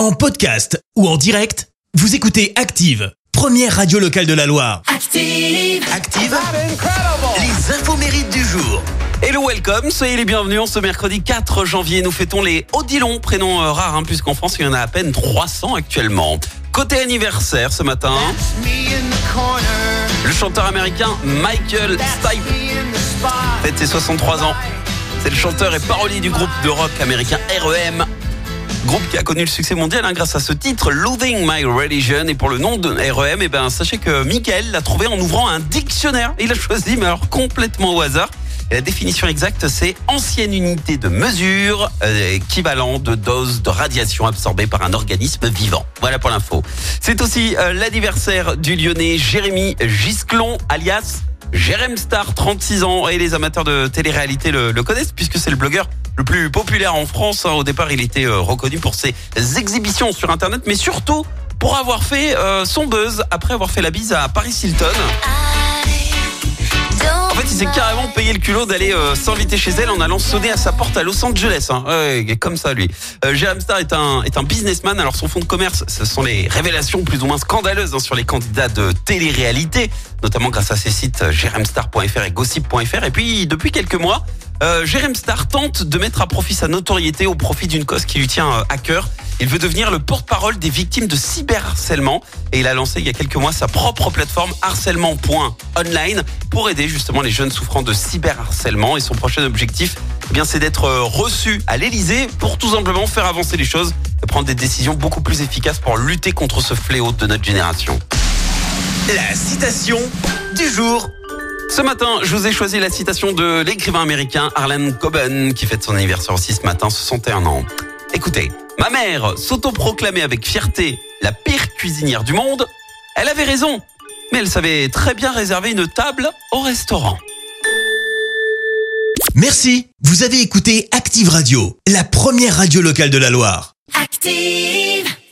En podcast ou en direct, vous écoutez Active, première radio locale de la Loire. Active. Active, les infos mérites du jour. Hello, welcome, soyez les bienvenus. En ce mercredi 4 janvier, nous fêtons les Odilon, prénom euh, rare, hein, puisqu'en France, il y en a à peine 300 actuellement. Côté anniversaire ce matin, le chanteur américain Michael Stipe fête ses 63 ans. C'est le chanteur et parolier du groupe de rock américain REM. Groupe qui a connu le succès mondial hein, grâce à ce titre, Losing My Religion. Et pour le nom de REM, eh ben, sachez que Michael l'a trouvé en ouvrant un dictionnaire. Il a choisi, mais alors complètement au hasard. Et la définition exacte, c'est ancienne unité de mesure euh, équivalent de dose de radiation absorbée par un organisme vivant. Voilà pour l'info. C'est aussi euh, l'anniversaire du lyonnais Jérémy Gisclon, alias Jérém Star, 36 ans. Et les amateurs de télé-réalité le, connaissent puisque c'est le blogueur le plus populaire en France. hein. Au départ, il était euh, reconnu pour ses exhibitions sur Internet, mais surtout pour avoir fait euh, son buzz après avoir fait la bise à Paris Hilton. Il s'est carrément payé le culot d'aller euh, s'inviter chez elle en allant sonner à sa porte à Los Angeles. Hein. Comme ça, lui. Euh, Star est un, est un businessman. Alors, son fonds de commerce, ce sont les révélations plus ou moins scandaleuses hein, sur les candidats de télé-réalité, notamment grâce à ses sites euh, jrmstar.fr et gossip.fr. Et puis, depuis quelques mois, euh, Star tente de mettre à profit sa notoriété au profit d'une cause qui lui tient euh, à cœur. Il veut devenir le porte-parole des victimes de cyberharcèlement et il a lancé il y a quelques mois sa propre plateforme harcèlement.online pour aider justement les jeunes souffrant de cyberharcèlement et son prochain objectif eh bien c'est d'être euh, reçu à l'Elysée pour tout simplement faire avancer les choses et prendre des décisions beaucoup plus efficaces pour lutter contre ce fléau de notre génération. La citation du jour. Ce matin, je vous ai choisi la citation de l'écrivain américain Harlan Coben, qui fête son anniversaire aussi ce matin, 61 ans. Écoutez, ma mère s'autoproclamait avec fierté la pire cuisinière du monde. Elle avait raison, mais elle savait très bien réserver une table au restaurant. Merci, vous avez écouté Active Radio, la première radio locale de la Loire. Active.